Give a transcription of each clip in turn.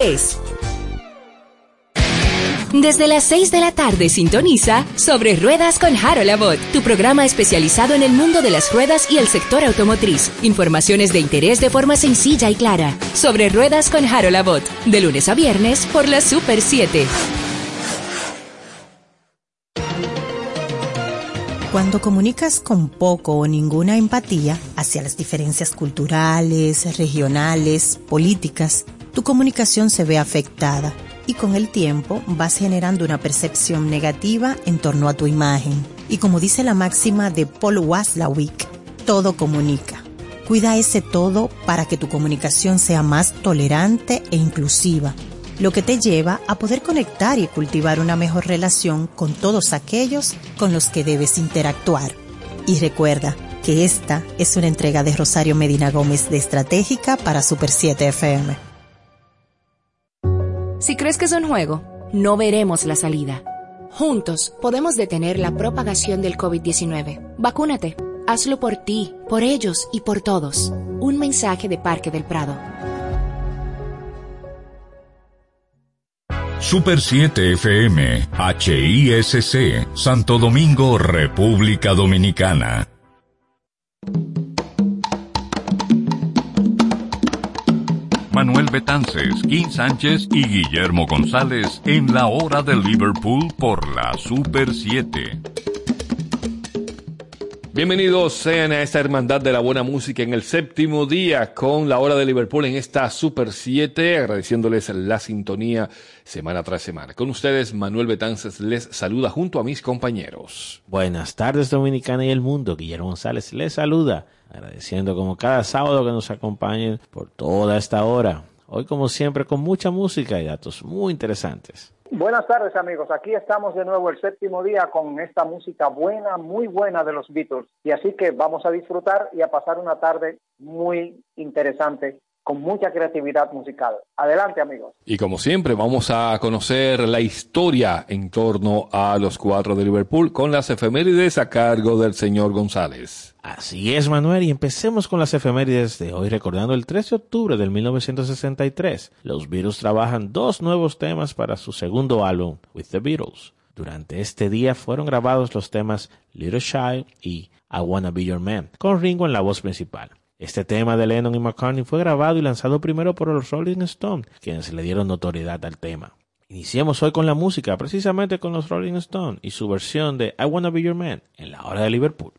es. Desde las 6 de la tarde sintoniza Sobre Ruedas con Harold Abbott, tu programa especializado en el mundo de las ruedas y el sector automotriz. Informaciones de interés de forma sencilla y clara. Sobre Ruedas con Harold Abbott, de lunes a viernes por la Super 7. Cuando comunicas con poco o ninguna empatía hacia las diferencias culturales, regionales, políticas, tu comunicación se ve afectada y con el tiempo vas generando una percepción negativa en torno a tu imagen. Y como dice la máxima de Paul Waslawick, todo comunica. Cuida ese todo para que tu comunicación sea más tolerante e inclusiva, lo que te lleva a poder conectar y cultivar una mejor relación con todos aquellos con los que debes interactuar. Y recuerda que esta es una entrega de Rosario Medina Gómez de Estratégica para Super 7 FM. Si crees que es un juego, no veremos la salida. Juntos podemos detener la propagación del COVID-19. Vacúnate. Hazlo por ti, por ellos y por todos. Un mensaje de Parque del Prado. Super 7 FM, HISC, Santo Domingo, República Dominicana. Manuel Betances, Kim Sánchez y Guillermo González en la hora de Liverpool por la Super 7. Bienvenidos sean a esta hermandad de la buena música en el séptimo día con la hora de Liverpool en esta Super 7, agradeciéndoles la sintonía semana tras semana. Con ustedes, Manuel Betances les saluda junto a mis compañeros. Buenas tardes, Dominicana y el mundo. Guillermo González les saluda agradeciendo como cada sábado que nos acompañen por toda esta hora. Hoy como siempre con mucha música y datos muy interesantes. Buenas tardes amigos, aquí estamos de nuevo el séptimo día con esta música buena, muy buena de los Beatles. Y así que vamos a disfrutar y a pasar una tarde muy interesante con mucha creatividad musical. Adelante, amigos. Y como siempre, vamos a conocer la historia en torno a los cuatro de Liverpool con las efemérides a cargo del señor González. Así es, Manuel, y empecemos con las efemérides de hoy, recordando el 13 de octubre del 1963. Los Beatles trabajan dos nuevos temas para su segundo álbum, With the Beatles. Durante este día fueron grabados los temas Little Shy y I Wanna Be Your Man, con Ringo en la voz principal. Este tema de Lennon y McCartney fue grabado y lanzado primero por los Rolling Stones, quienes le dieron notoriedad al tema. Iniciemos hoy con la música, precisamente con los Rolling Stones y su versión de I Wanna Be Your Man en la hora de Liverpool.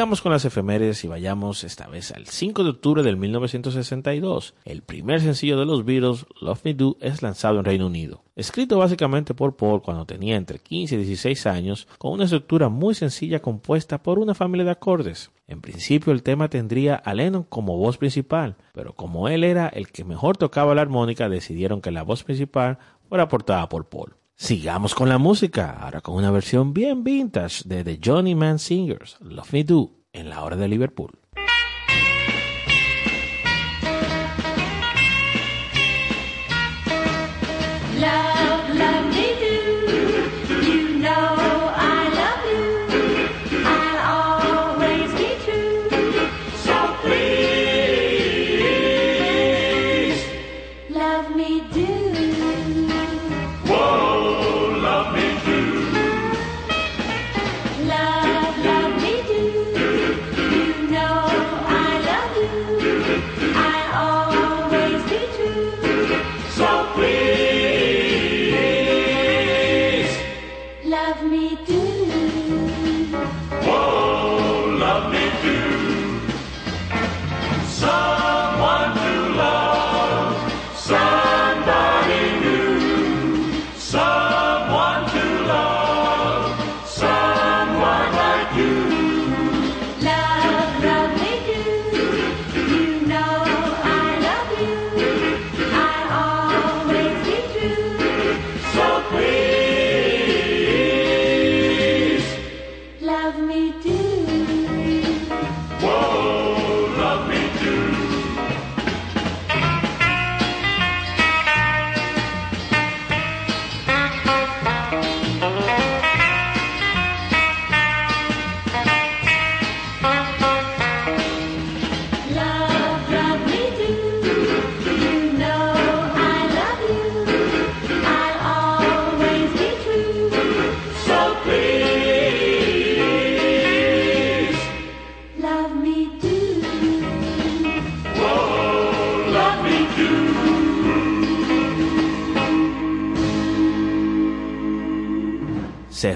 Sigamos con las efemérides y vayamos esta vez al 5 de octubre del 1962. El primer sencillo de los Beatles, Love Me Do, es lanzado en Reino Unido. Escrito básicamente por Paul cuando tenía entre 15 y 16 años, con una estructura muy sencilla compuesta por una familia de acordes. En principio el tema tendría a Lennon como voz principal, pero como él era el que mejor tocaba la armónica, decidieron que la voz principal fuera aportada por Paul. Sigamos con la música, ahora con una versión bien vintage de The Johnny Man Singers, Love Me Do, en la hora de Liverpool.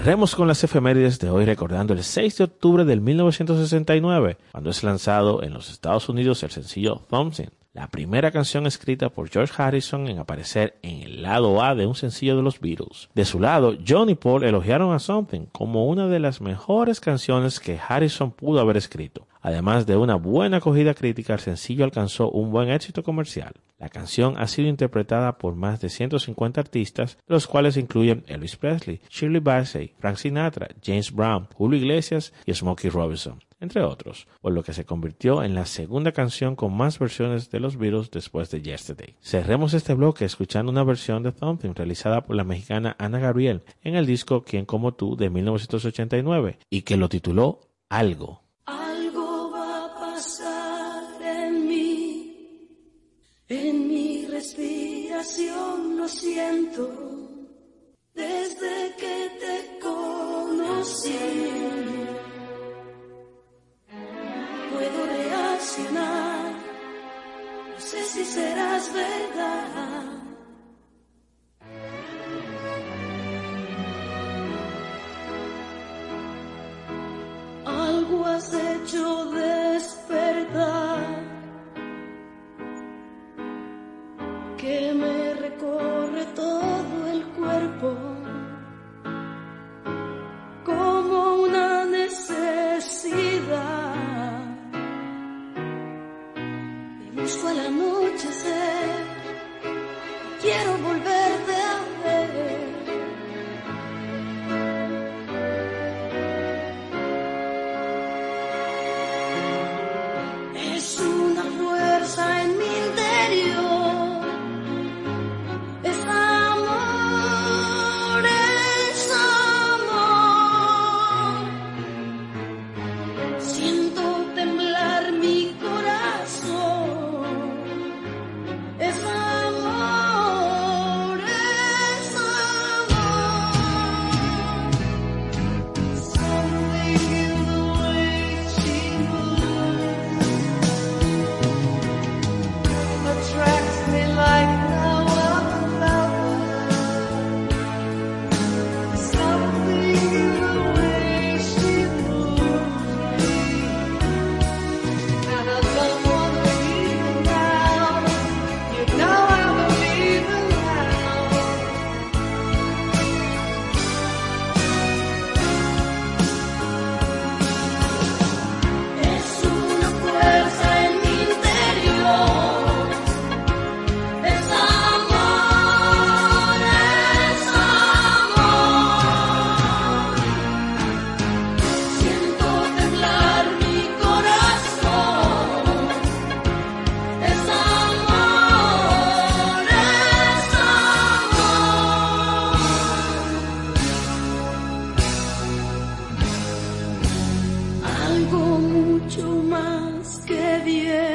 Cerremos con las efemérides de hoy recordando el 6 de octubre del 1969, cuando es lanzado en los Estados Unidos el sencillo Thompson, la primera canción escrita por George Harrison en aparecer en el lado A de un sencillo de los Beatles. De su lado, John y Paul elogiaron a Something como una de las mejores canciones que Harrison pudo haber escrito. Además de una buena acogida crítica, el sencillo alcanzó un buen éxito comercial. La canción ha sido interpretada por más de 150 artistas, los cuales incluyen Elvis Presley, Shirley Bassey, Frank Sinatra, James Brown, Julio Iglesias y Smokey Robinson, entre otros, por lo que se convirtió en la segunda canción con más versiones de los Beatles después de Yesterday. Cerremos este bloque escuchando una versión de Something realizada por la mexicana Ana Gabriel en el disco Quien como tú de 1989 y que lo tituló Algo. En mi respiración lo siento desde que te conocí. Puedo reaccionar, no sé si serás verdad. algo mucho más que bien.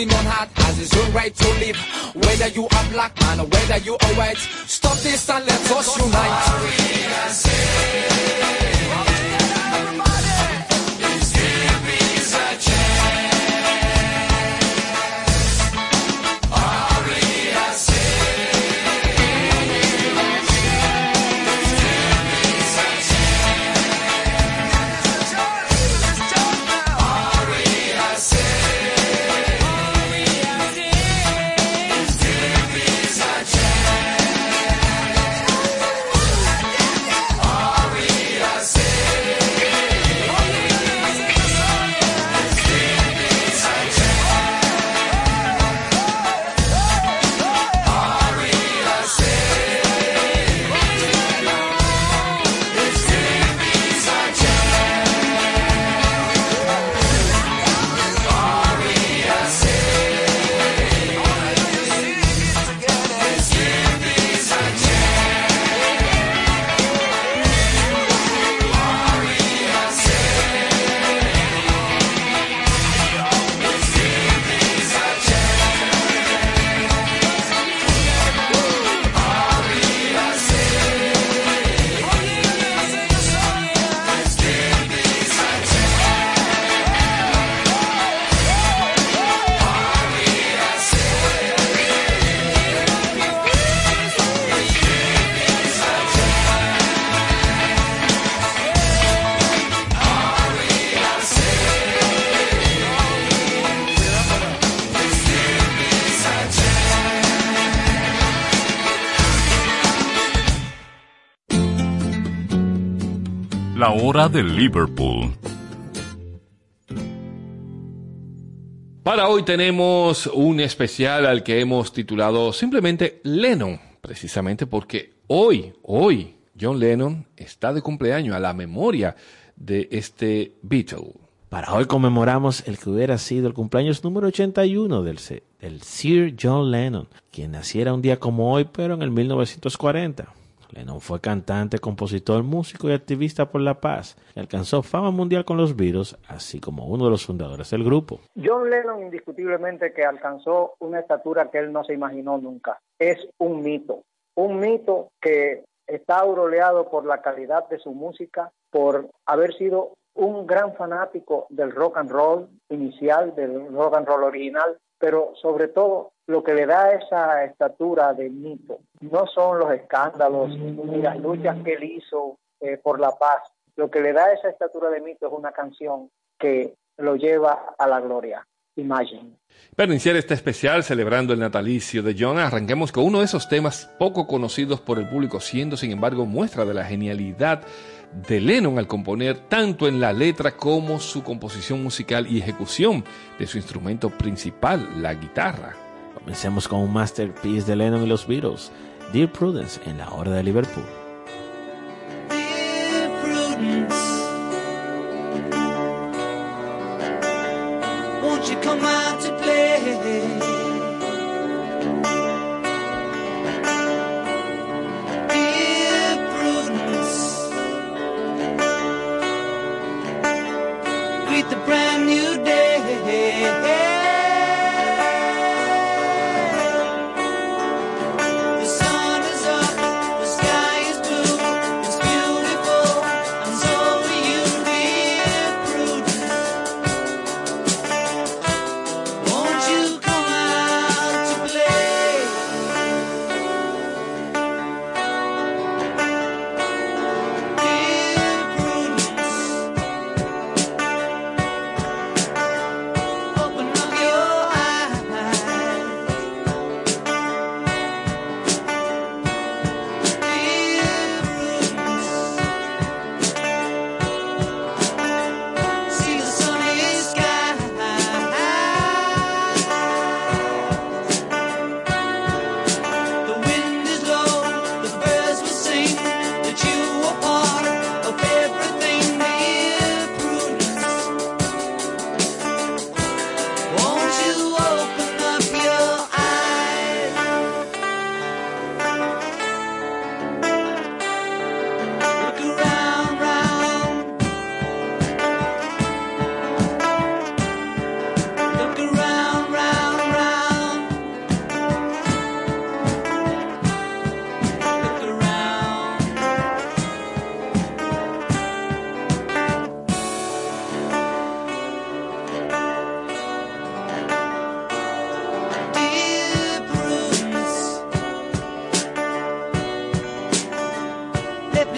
Everything on heart has his own right to live. Whether you are black man or whether you are white, stop this and let us unite. Hora de Liverpool. Para hoy tenemos un especial al que hemos titulado simplemente Lennon, precisamente porque hoy, hoy, John Lennon está de cumpleaños a la memoria de este Beatle. Para hoy conmemoramos el que hubiera sido el cumpleaños número 81 del, se- del Sir John Lennon, quien naciera un día como hoy, pero en el 1940. Lennon fue cantante, compositor, músico y activista por la paz, y alcanzó fama mundial con los Beatles, así como uno de los fundadores del grupo. John Lennon indiscutiblemente que alcanzó una estatura que él no se imaginó nunca. Es un mito, un mito que está aureolado por la calidad de su música, por haber sido un gran fanático del rock and roll inicial, del rock and roll original, pero sobre todo lo que le da esa estatura de mito no son los escándalos ni las luchas que él hizo eh, por la paz. Lo que le da esa estatura de mito es una canción que lo lleva a la gloria. Imagine. Para iniciar este especial celebrando el natalicio de John, arranquemos con uno de esos temas poco conocidos por el público, siendo sin embargo muestra de la genialidad de Lennon al componer tanto en la letra como su composición musical y ejecución de su instrumento principal, la guitarra. Comencemos con un masterpiece de Lennon y los Beatles, Dear Prudence, en la hora de Liverpool.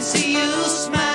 See you smile.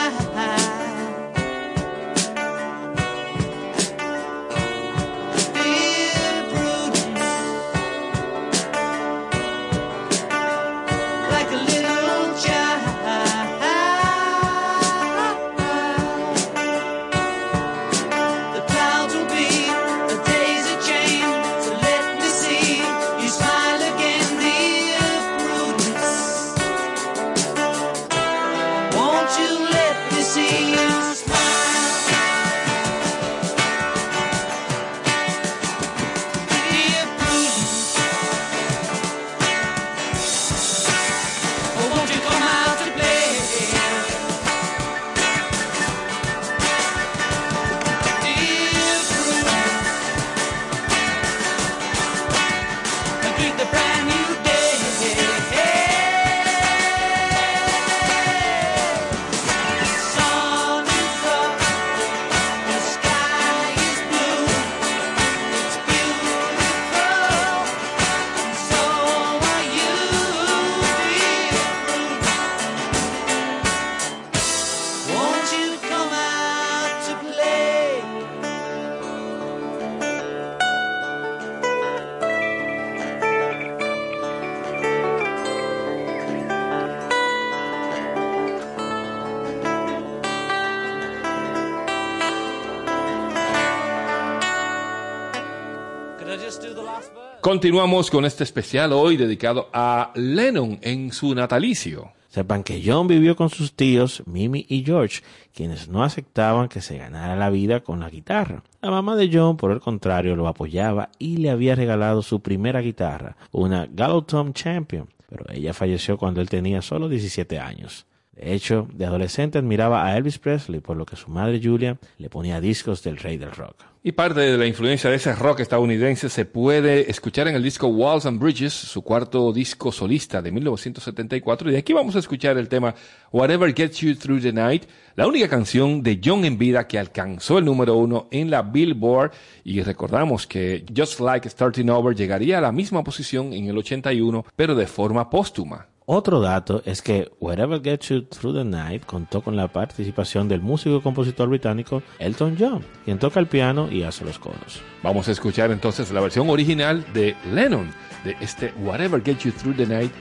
Continuamos con este especial hoy dedicado a Lennon en su natalicio. Sepan que John vivió con sus tíos, Mimi y George, quienes no aceptaban que se ganara la vida con la guitarra. La mamá de John, por el contrario, lo apoyaba y le había regalado su primera guitarra, una Gallotom Champion, pero ella falleció cuando él tenía solo 17 años. De hecho, de adolescente admiraba a Elvis Presley, por lo que su madre Julia le ponía discos del rey del rock. Y parte de la influencia de ese rock estadounidense se puede escuchar en el disco Walls and Bridges, su cuarto disco solista de 1974. Y de aquí vamos a escuchar el tema Whatever Gets You Through the Night, la única canción de John en vida que alcanzó el número uno en la Billboard. Y recordamos que Just Like Starting Over llegaría a la misma posición en el 81, pero de forma póstuma. Otro dato es que Wherever Gets You Through the Night contó con la participación del músico y compositor británico Elton John, quien toca el piano y hace los coros. Vamos a escuchar entonces la versión original de Lennon de este Whatever Gets You Through the Night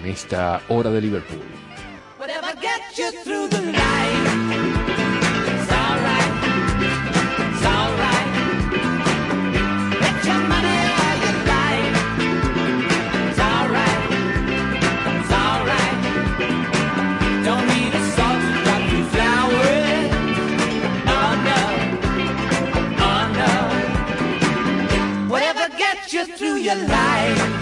en esta hora de Liverpool. Whatever gets you through the night. You through your life.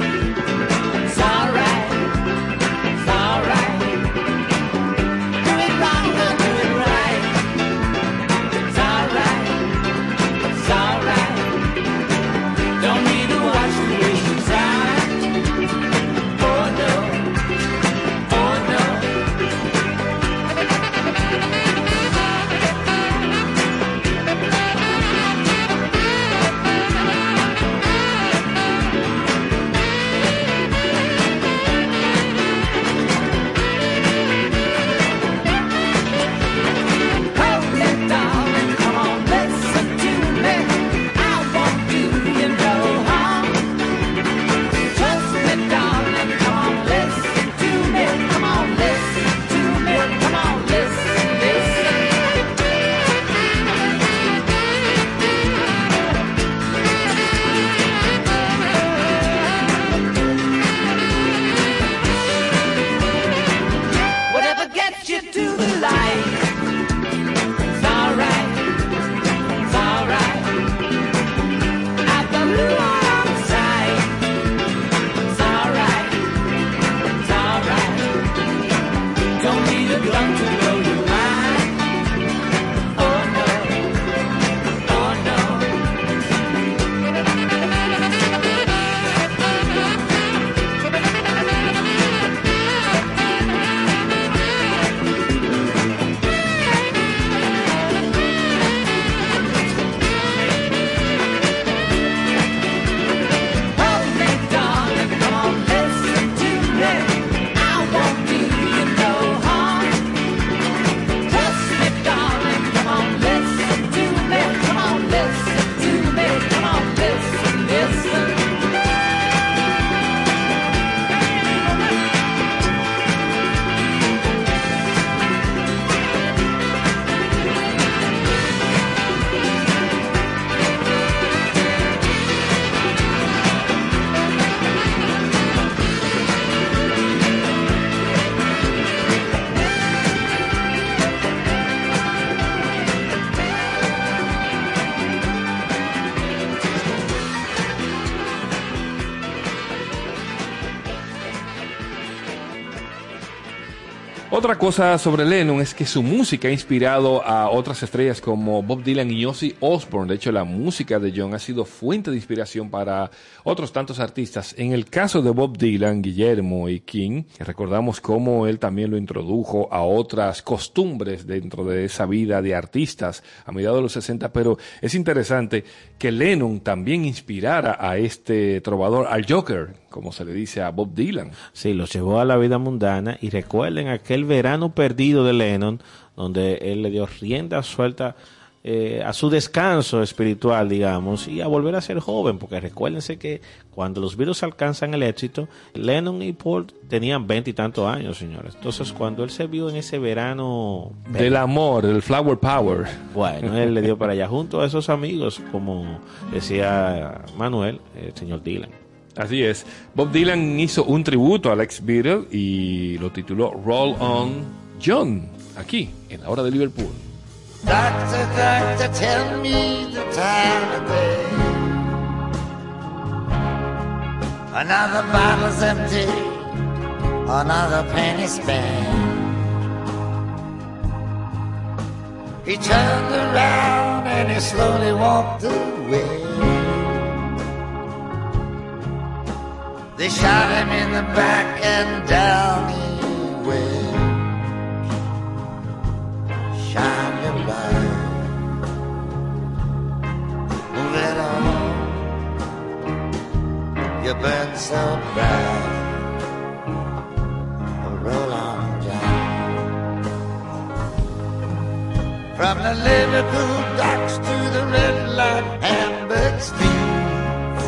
Otra cosa sobre Lennon es que su música ha inspirado a otras estrellas como Bob Dylan y Ozzy Osbourne. De hecho, la música de John ha sido fuente de inspiración para otros tantos artistas. En el caso de Bob Dylan, Guillermo y King, recordamos cómo él también lo introdujo a otras costumbres dentro de esa vida de artistas a mediados de los 60. Pero es interesante que Lennon también inspirara a este trovador, al Joker, como se le dice a Bob Dylan. Sí, los llevó a la vida mundana y recuerden aquel verano perdido de Lennon, donde él le dio rienda suelta eh, a su descanso espiritual, digamos, y a volver a ser joven, porque recuérdense que cuando los virus alcanzan el éxito, Lennon y Paul tenían veinte y tantos años, señores. Entonces, cuando él se vio en ese verano Del amor, del flower power. bueno, él le dio para allá junto a esos amigos, como decía Manuel, el señor Dylan. Así es. Bob Dylan hizo un tributo al ex Beatle y lo tituló Roll On John, aquí, en la hora de Liverpool. Doctor, doctor, tell me the time of day. Another bottle's empty, another penny spent. He turned around and he slowly walked away. They shot him in the back and down he went. Shine your light, it on. You burn so bright. Roll on, John. From the Liverpool docks to the red light Hamburg streets.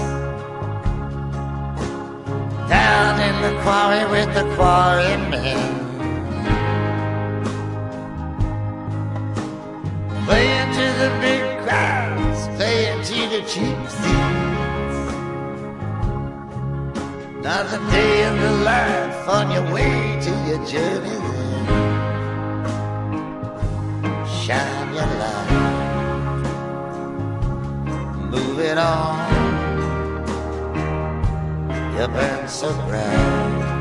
Down in the quarry with the quarrymen. Playing to the big crowds, playing to the cheap seats. Another day in the life on your way to your journey. Shine your light, move it on. You burn so bright,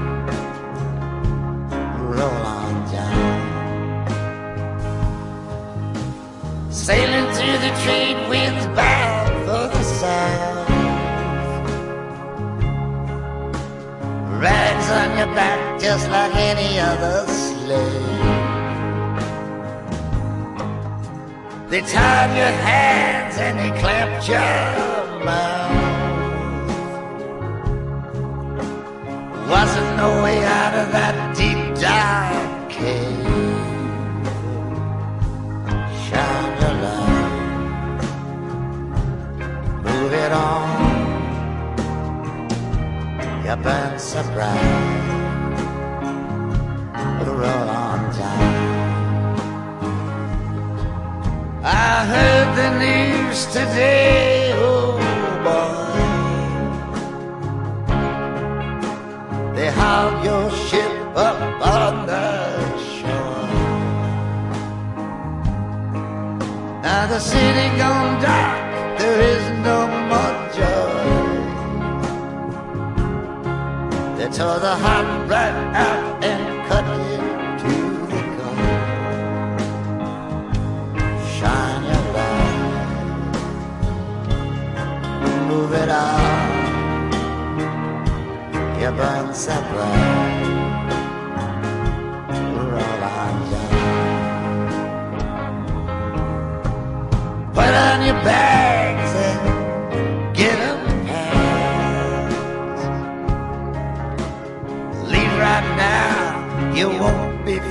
Through the trade winds bound for the south. Rags on your back just like any other slave. They tied your hands and they clamped your mouth. Wasn't no way out of that deep dark cave. It on. You burn so bright, roll on down. I heard the news today, oh boy. They hauled your ship up on the shore. Now the city gone dark, there is no tore the hot right out and cut it to the core. Shine your light, move it on. You burn so bright, roll on down. Put on your bags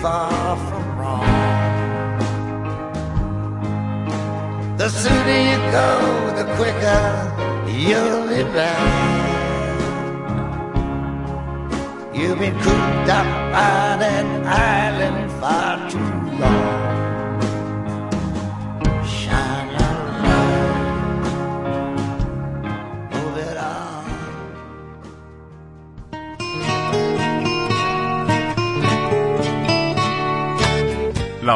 far from wrong. The sooner you go, the quicker you'll be back. You've been cooped up on an island far too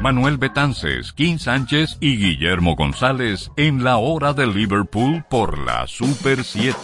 Manuel Betances, Kim Sánchez y Guillermo González en la hora de Liverpool por la Super 7.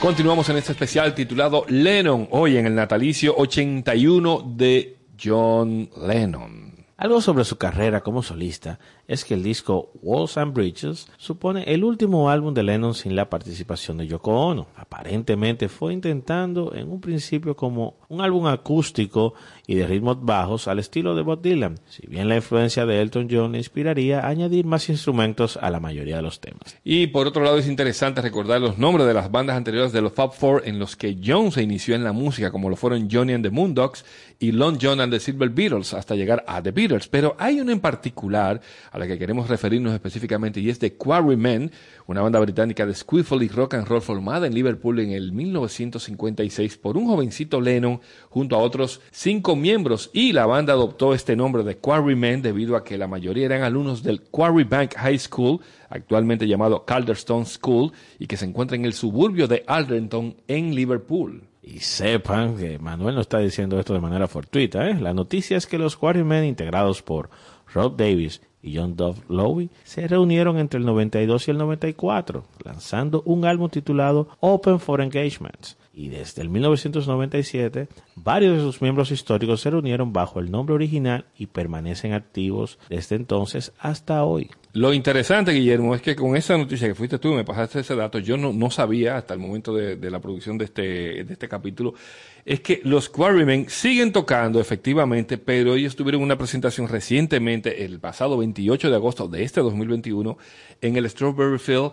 Continuamos en este especial titulado Lennon, hoy en el natalicio 81 de John Lennon. Algo sobre su carrera como solista es que el disco Walls and Bridges supone el último álbum de Lennon sin la participación de Yoko Ono. Aparentemente fue intentando en un principio como un álbum acústico y de ritmos bajos al estilo de Bob Dylan, si bien la influencia de Elton John inspiraría a añadir más instrumentos a la mayoría de los temas. Y por otro lado es interesante recordar los nombres de las bandas anteriores de los Fab Four en los que John se inició en la música, como lo fueron Johnny and the Moondogs y Lon John and the Silver Beatles, hasta llegar a The Beatles. Pero hay uno en particular a la que queremos referirnos específicamente y es The Quarrymen, una banda británica de squiffle y rock and roll formada en Liverpool en el 1956 por un jovencito Lennon junto a otros cinco miembros y la banda adoptó este nombre de Quarrymen debido a que la mayoría eran alumnos del Quarry Bank High School, actualmente llamado Calderstone School, y que se encuentra en el suburbio de Alderton en Liverpool. Y sepan que Manuel no está diciendo esto de manera fortuita. ¿eh? La noticia es que los Quarrymen, integrados por Rob Davis y John Dove Lowy, se reunieron entre el 92 y el 94, lanzando un álbum titulado Open for Engagements. Y desde el 1997, varios de sus miembros históricos se reunieron bajo el nombre original y permanecen activos desde entonces hasta hoy. Lo interesante, Guillermo, es que con esa noticia que fuiste tú, me pasaste ese dato, yo no, no sabía hasta el momento de, de la producción de este, de este capítulo, es que los Quarrymen siguen tocando efectivamente, pero ellos tuvieron una presentación recientemente, el pasado 28 de agosto de este 2021, en el Strawberry Field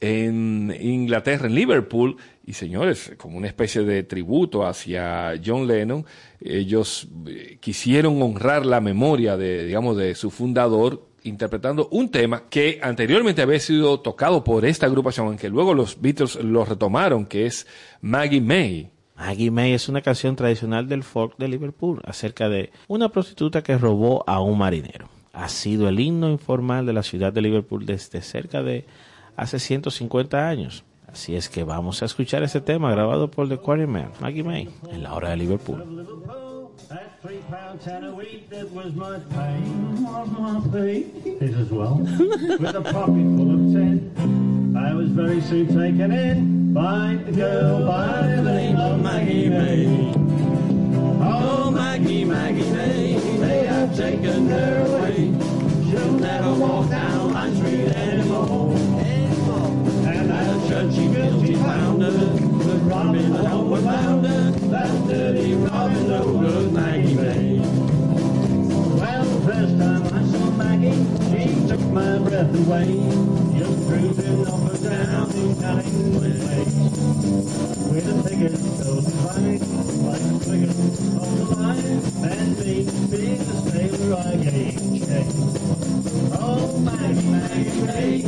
en Inglaterra, en Liverpool, y señores, como una especie de tributo hacia John Lennon, ellos eh, quisieron honrar la memoria de, digamos, de su fundador interpretando un tema que anteriormente había sido tocado por esta agrupación, aunque luego los Beatles lo retomaron, que es Maggie May. Maggie May es una canción tradicional del folk de Liverpool acerca de una prostituta que robó a un marinero. Ha sido el himno informal de la ciudad de Liverpool desde cerca de hace 150 años. Así es que vamos a escuchar ese tema grabado por The Quarrymen, Maggie May, en la hora de Liverpool. I was very soon taken in by a girl by the name of Maggie May. Oh, Maggie, Maggie May, they have taken her away. She'll never walk down guilty found her, the robbing the homeward bound her, that dirty robbing no good Maggie May. Well, the first time I saw Maggie, she took my breath away. Just cruising up and down in Callingwood Place. With a ticket so fine, like a figure on the line, and me the sailor I gave chase. Oh, Maggie, Maggie May,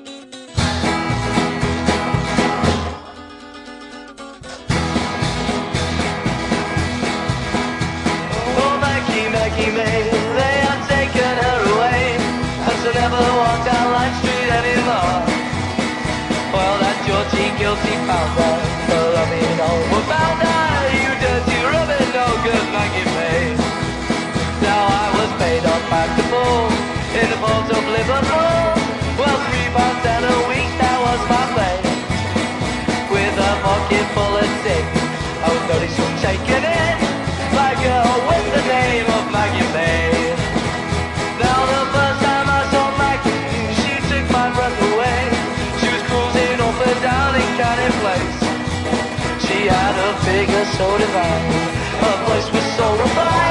Figure so divine, her voice was so refined.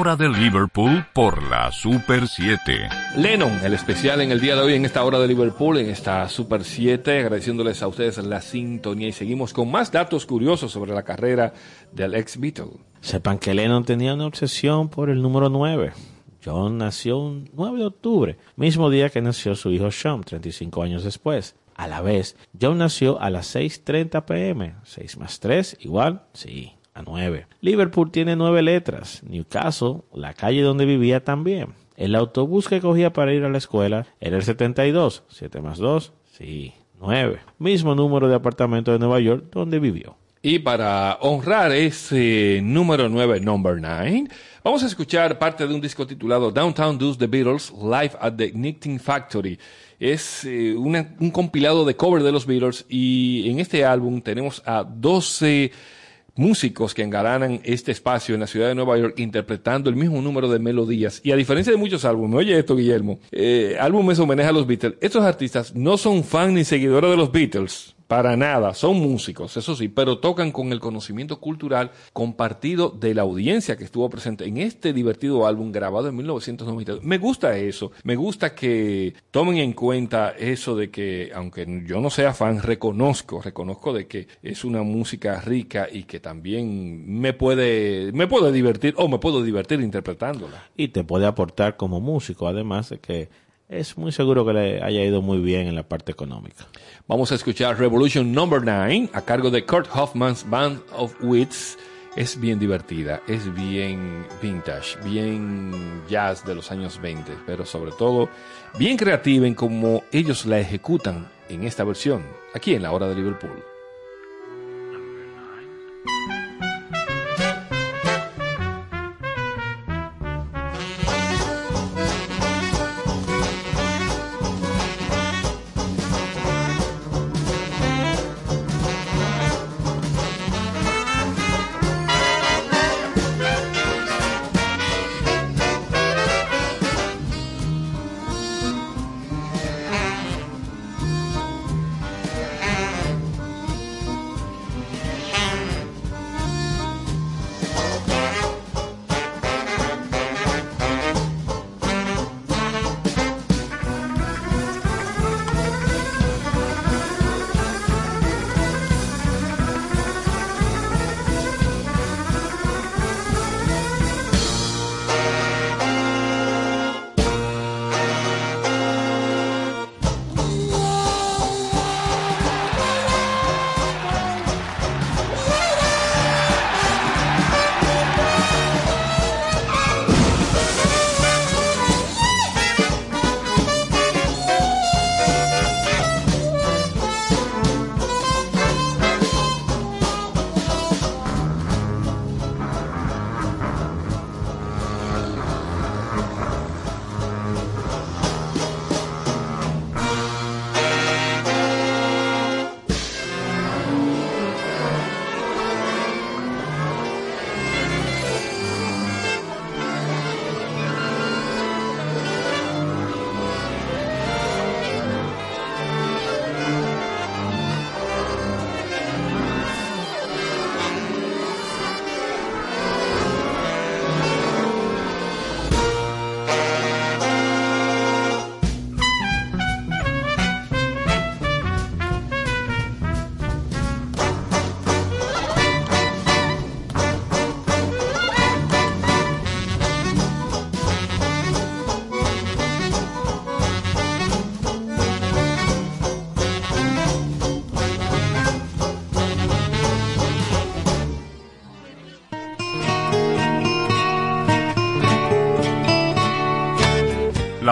hora de Liverpool por la Super 7. Lennon, el especial en el día de hoy en esta hora de Liverpool, en esta Super 7, agradeciéndoles a ustedes la sintonía y seguimos con más datos curiosos sobre la carrera del ex Beatle. Sepan que Lennon tenía una obsesión por el número 9. John nació un 9 de octubre, mismo día que nació su hijo Sean, 35 años después. A la vez, John nació a las 6.30 pm. 6 más 3 igual, sí, a 9. Liverpool tiene nueve letras. Newcastle, la calle donde vivía también. El autobús que cogía para ir a la escuela era el 72. 7 más 2, sí, 9. Mismo número de apartamento de Nueva York donde vivió. Y para honrar ese número 9, number 9, vamos a escuchar parte de un disco titulado Downtown Does The Beatles Live at the Knitting Factory. Es eh, un compilado de cover de los Beatles y en este álbum tenemos a 12 músicos que engalanan este espacio en la ciudad de Nueva York interpretando el mismo número de melodías. Y a diferencia de muchos álbumes, oye esto, Guillermo, eh, álbumes homenaje a los Beatles. Estos artistas no son fan ni seguidores de los Beatles. Para nada, son músicos, eso sí, pero tocan con el conocimiento cultural compartido de la audiencia que estuvo presente en este divertido álbum grabado en 1992. Me gusta eso, me gusta que tomen en cuenta eso de que, aunque yo no sea fan, reconozco, reconozco de que es una música rica y que también me puede, me puede divertir o me puedo divertir interpretándola. Y te puede aportar como músico, además de que es muy seguro que le haya ido muy bien en la parte económica. Vamos a escuchar Revolution Number 9 a cargo de Kurt Hoffman's Band of Wits. Es bien divertida, es bien vintage, bien jazz de los años 20, pero sobre todo bien creativa en cómo ellos la ejecutan en esta versión, aquí en la hora de Liverpool.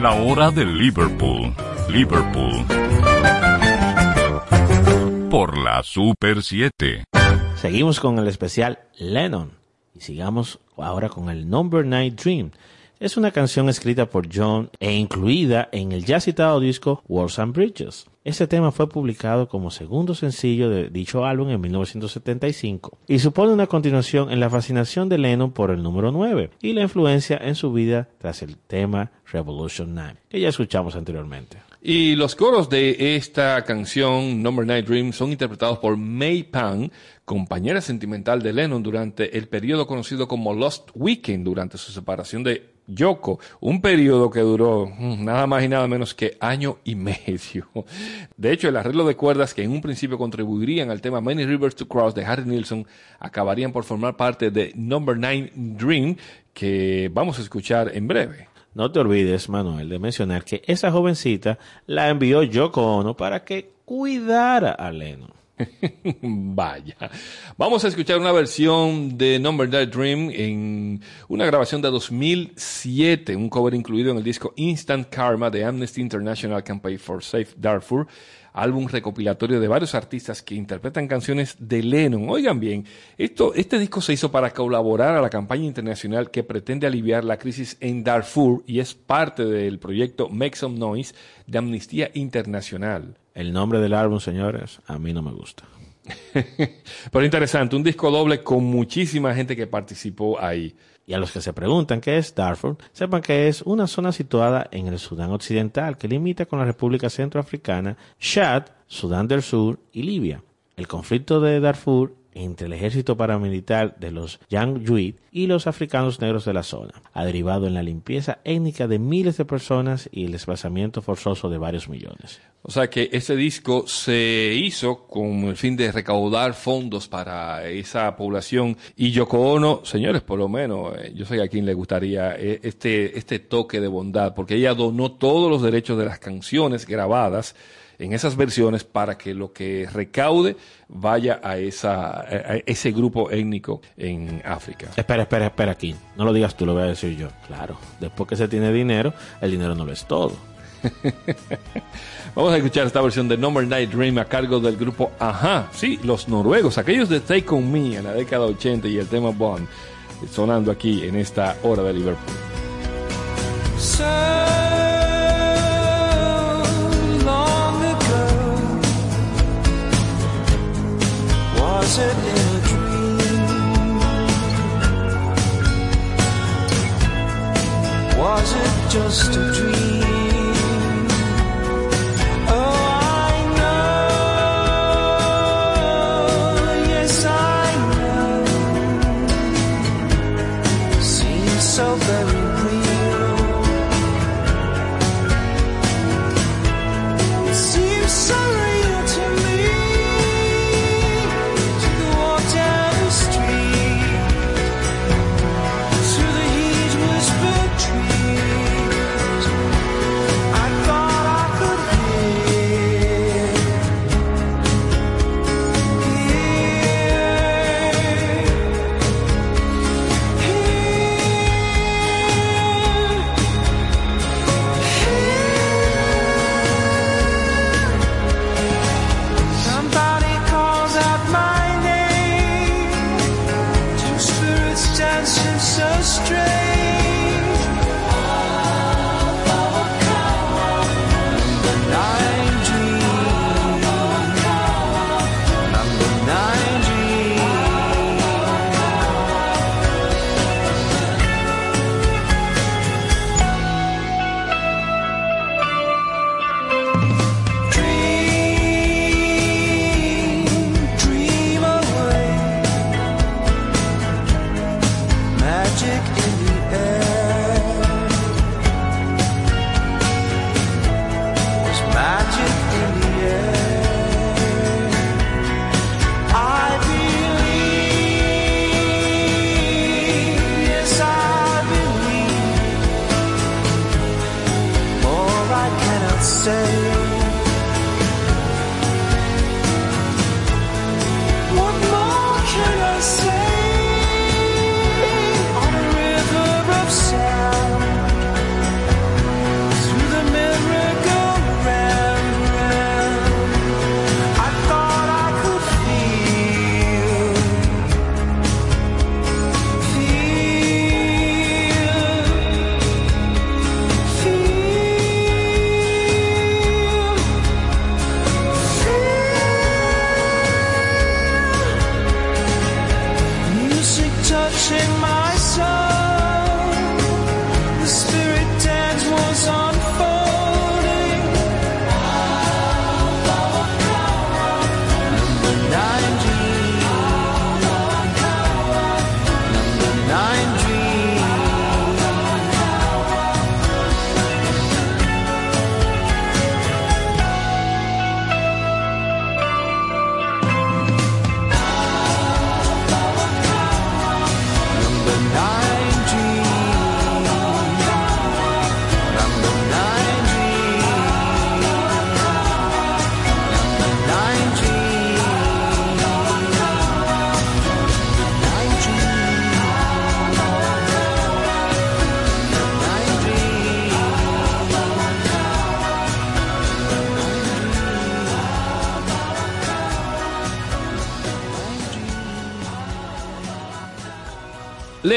La hora de Liverpool. Liverpool. Por la Super 7. Seguimos con el especial Lennon y sigamos ahora con el Number 9 Dream. Es una canción escrita por John e incluida en el ya citado disco Wars and Bridges. Este tema fue publicado como segundo sencillo de dicho álbum en 1975 y supone una continuación en la fascinación de Lennon por el número 9 y la influencia en su vida tras el tema Revolution 9, que ya escuchamos anteriormente. Y los coros de esta canción, Number 9 Dream, son interpretados por May Pang, compañera sentimental de Lennon durante el periodo conocido como Lost Weekend, durante su separación de Yoko, un periodo que duró mm, nada más y nada menos que año y medio. De hecho, el arreglo de cuerdas que en un principio contribuirían al tema Many Rivers to Cross de Harry Nilsson acabarían por formar parte de Number 9 Dream, que vamos a escuchar en breve. No te olvides, Manuel, de mencionar que esa jovencita la envió Yoko Ono para que cuidara a Lennon. Vaya. Vamos a escuchar una versión de Number 9 Dream en una grabación de 2007, un cover incluido en el disco Instant Karma de Amnesty International Campaign for Safe Darfur, álbum recopilatorio de varios artistas que interpretan canciones de Lennon. Oigan bien, esto, este disco se hizo para colaborar a la campaña internacional que pretende aliviar la crisis en Darfur y es parte del proyecto Make Some Noise de Amnistía Internacional. El nombre del álbum, señores, a mí no me gusta. Pero interesante, un disco doble con muchísima gente que participó ahí. Y a los que se preguntan qué es Darfur, sepan que es una zona situada en el Sudán Occidental que limita con la República Centroafricana, Chad, Sudán del Sur y Libia. El conflicto de Darfur entre el ejército paramilitar de los Janjaweed y los africanos negros de la zona ha derivado en la limpieza étnica de miles de personas y el desplazamiento forzoso de varios millones. O sea que ese disco se hizo con el fin de recaudar fondos para esa población y Yoko Ono, señores, por lo menos, eh, yo sé a quien le gustaría eh, este, este toque de bondad, porque ella donó todos los derechos de las canciones grabadas en esas versiones para que lo que recaude vaya a, esa, a ese grupo étnico en África. Espera, espera, espera aquí. No lo digas tú, lo voy a decir yo. Claro, después que se tiene dinero, el dinero no lo es todo. Vamos a escuchar esta versión de Number Night Dream a cargo del grupo Ajá, sí, los noruegos, aquellos de Take On Me en la década 80 y el tema Bond, sonando aquí en esta hora de Liverpool.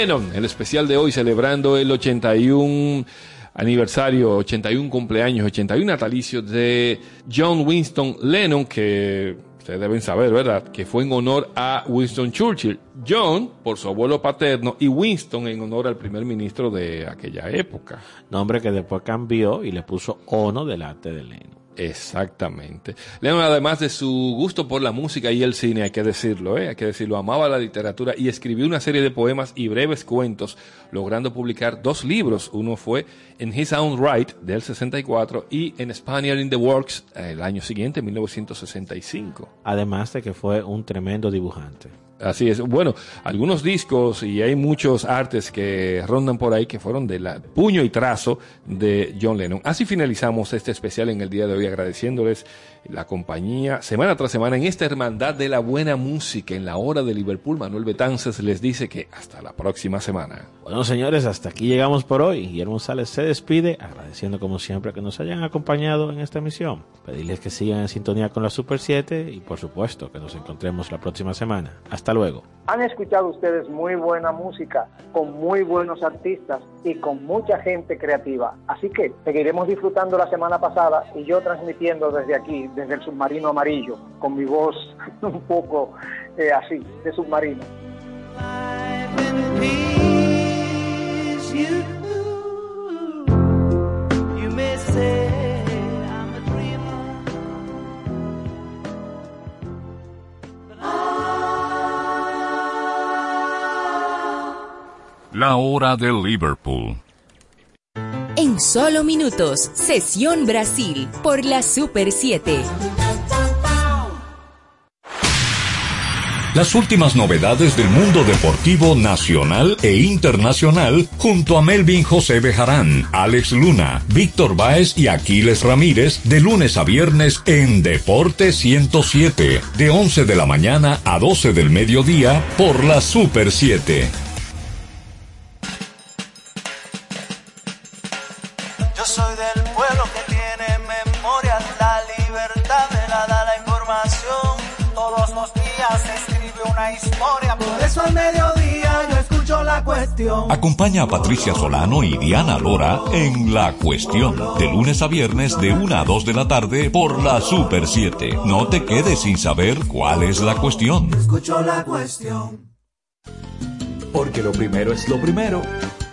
Lennon, el especial de hoy celebrando el 81 aniversario, 81 cumpleaños, 81 natalicio de John Winston Lennon, que ustedes deben saber, ¿verdad? Que fue en honor a Winston Churchill. John, por su abuelo paterno, y Winston en honor al primer ministro de aquella época. Nombre que después cambió y le puso Ono delante de Lennon. Exactamente. Lennon, además de su gusto por la música y el cine, hay que decirlo, ¿eh? hay que decirlo, amaba la literatura y escribió una serie de poemas y breves cuentos, logrando publicar dos libros. Uno fue En His Own Right, del 64, y en Spaniard in the Works, el año siguiente, 1965. Además de que fue un tremendo dibujante. Así es. Bueno, algunos discos y hay muchos artes que rondan por ahí que fueron de la puño y trazo de John Lennon. Así finalizamos este especial en el día de hoy agradeciéndoles la compañía semana tras semana en esta hermandad de la buena música en la hora de Liverpool. Manuel Betances les dice que hasta la próxima semana. Bueno, señores, hasta aquí llegamos por hoy. Guillermo Sales se despide, agradeciendo como siempre que nos hayan acompañado en esta emisión. Pedirles que sigan en sintonía con la Super 7 y, por supuesto, que nos encontremos la próxima semana. Hasta luego. Han escuchado ustedes muy buena música, con muy buenos artistas y con mucha gente creativa. Así que seguiremos disfrutando la semana pasada y yo transmitiendo desde aquí, desde el submarino amarillo, con mi voz un poco eh, así, de submarino. La hora de Liverpool. En solo minutos, Sesión Brasil por la Super 7. Las últimas novedades del mundo deportivo nacional e internacional junto a Melvin José Bejarán, Alex Luna, Víctor Báez y Aquiles Ramírez de lunes a viernes en Deporte 107, de 11 de la mañana a 12 del mediodía por la Super 7. Historia, por eso al mediodía yo escucho la cuestión. Acompaña a Patricia Solano y Diana Lora en La Cuestión, de lunes a viernes de 1 a 2 de la tarde por la Super 7. No te quedes sin saber cuál es la cuestión. Escucho la cuestión. Porque lo primero es lo primero.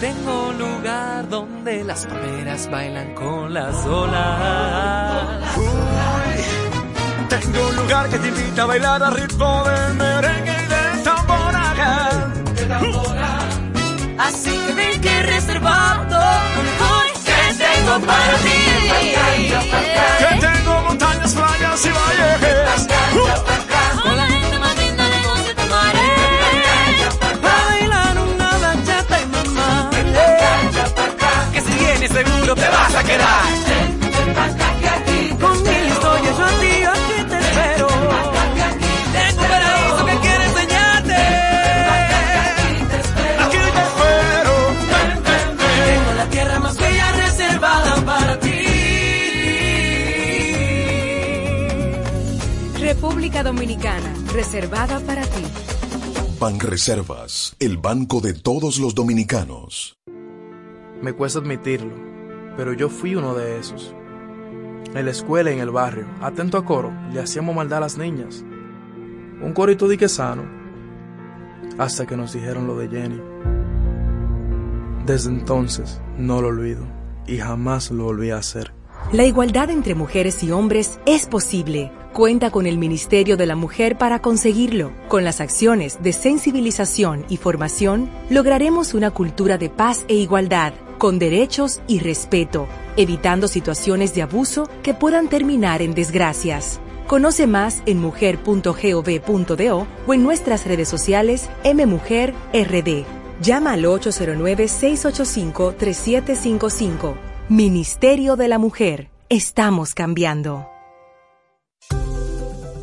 Tengo un lugar donde las palmeras bailan con las olas. Uy, tengo un lugar que te invita a bailar a ritmo de merengue y de tambora. Así que ven que reservado lo mejor que tengo para ti. Que te quedar. Con mil historias yo a ti aquí te espero. Tengo un paraíso que quiero enseñarte. Aquí te espero. Tengo la tierra más bella reservada para ti. República Dominicana, reservada para ti. Banreservas, el banco de todos los dominicanos. Me cuesta admitirlo, pero yo fui uno de esos. En la escuela y en el barrio, atento a coro, le hacíamos maldad a las niñas. Un corito dique sano, hasta que nos dijeron lo de Jenny. Desde entonces no lo olvido y jamás lo volví a hacer. La igualdad entre mujeres y hombres es posible. Cuenta con el Ministerio de la Mujer para conseguirlo. Con las acciones de sensibilización y formación, lograremos una cultura de paz e igualdad, con derechos y respeto, evitando situaciones de abuso que puedan terminar en desgracias. Conoce más en mujer.gov.do o en nuestras redes sociales mmujerrd. Llama al 809-685-3755. Ministerio de la Mujer. Estamos cambiando.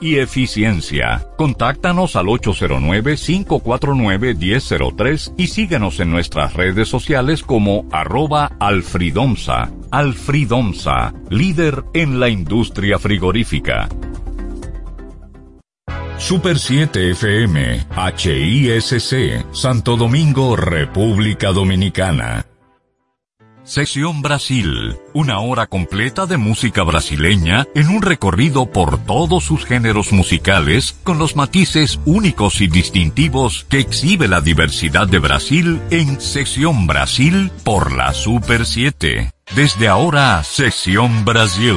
y eficiencia. Contáctanos al 809-549-1003 y síguenos en nuestras redes sociales como arroba alfridomsa. Alfridomsa, líder en la industria frigorífica. Super 7 FM, HISC, Santo Domingo, República Dominicana. Sección Brasil, una hora completa de música brasileña en un recorrido por todos sus géneros musicales con los matices únicos y distintivos que exhibe la diversidad de Brasil en Sección Brasil por la Super 7. Desde ahora, Sección Brasil.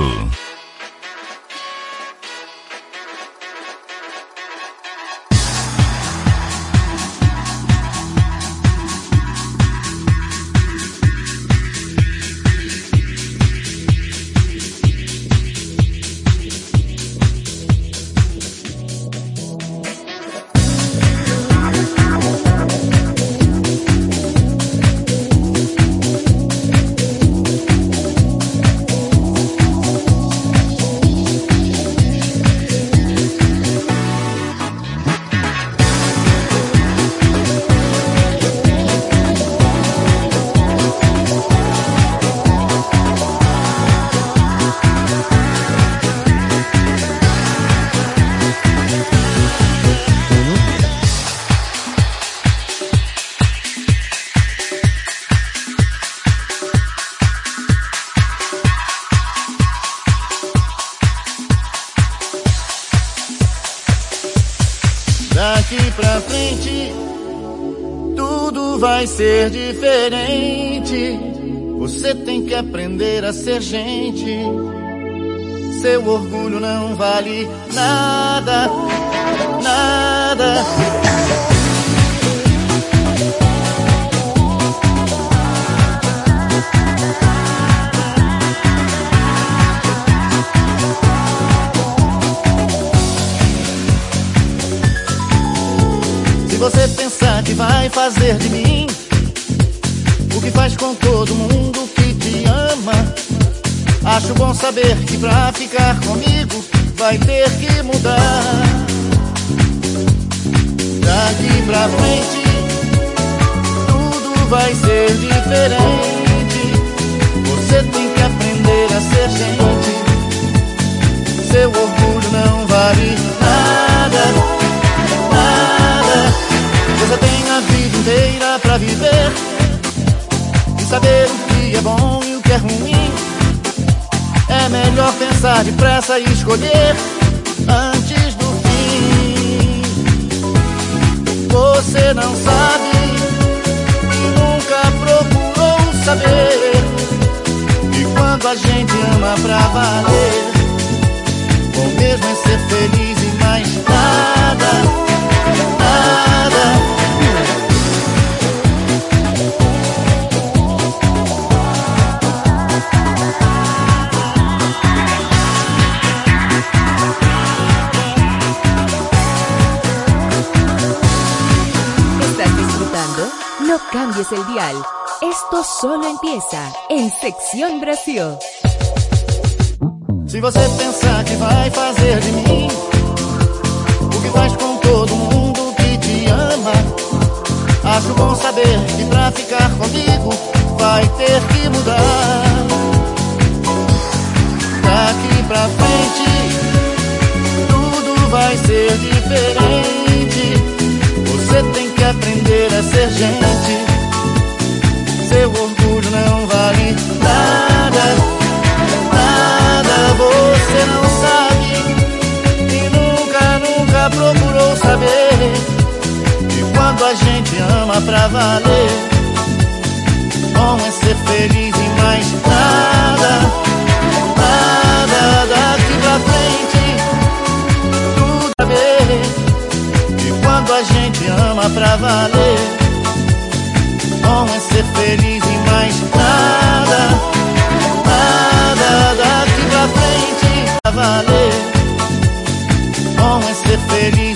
Você tem que aprender a ser gente. Seu orgulho não vale nada, nada. Se você pensar que vai fazer de mim o que faz com todo mundo Acho bom saber que pra ficar comigo vai ter que mudar. Daqui pra frente, tudo vai ser diferente. Você tem que aprender a ser gente. Seu orgulho não vale nada, nada. Você tem a vida inteira pra viver e saber o que é bom e o que é ruim pensar depressa e escolher antes do fim. Você não sabe nunca procurou saber. E quando a gente ama pra valer, bom mesmo é ser feliz e mais nada, nada. Cambies el dial. Esto solo empieza en Sección Brasil. Se você pensar que vai fazer de mim o que faz com todo mundo que te ama, acho bom saber que pra ficar comigo vai ter que mudar. Daqui pra frente tudo vai ser diferente. Você tem que aprender a ser gente. Seu orgulho não vale nada, nada. Você não sabe e nunca, nunca procurou saber. E quando a gente ama pra valer, bom é ser feliz e mais nada, valer. Bom é ser feliz e mais nada, nada daqui pra frente pra valer. Bom é ser feliz.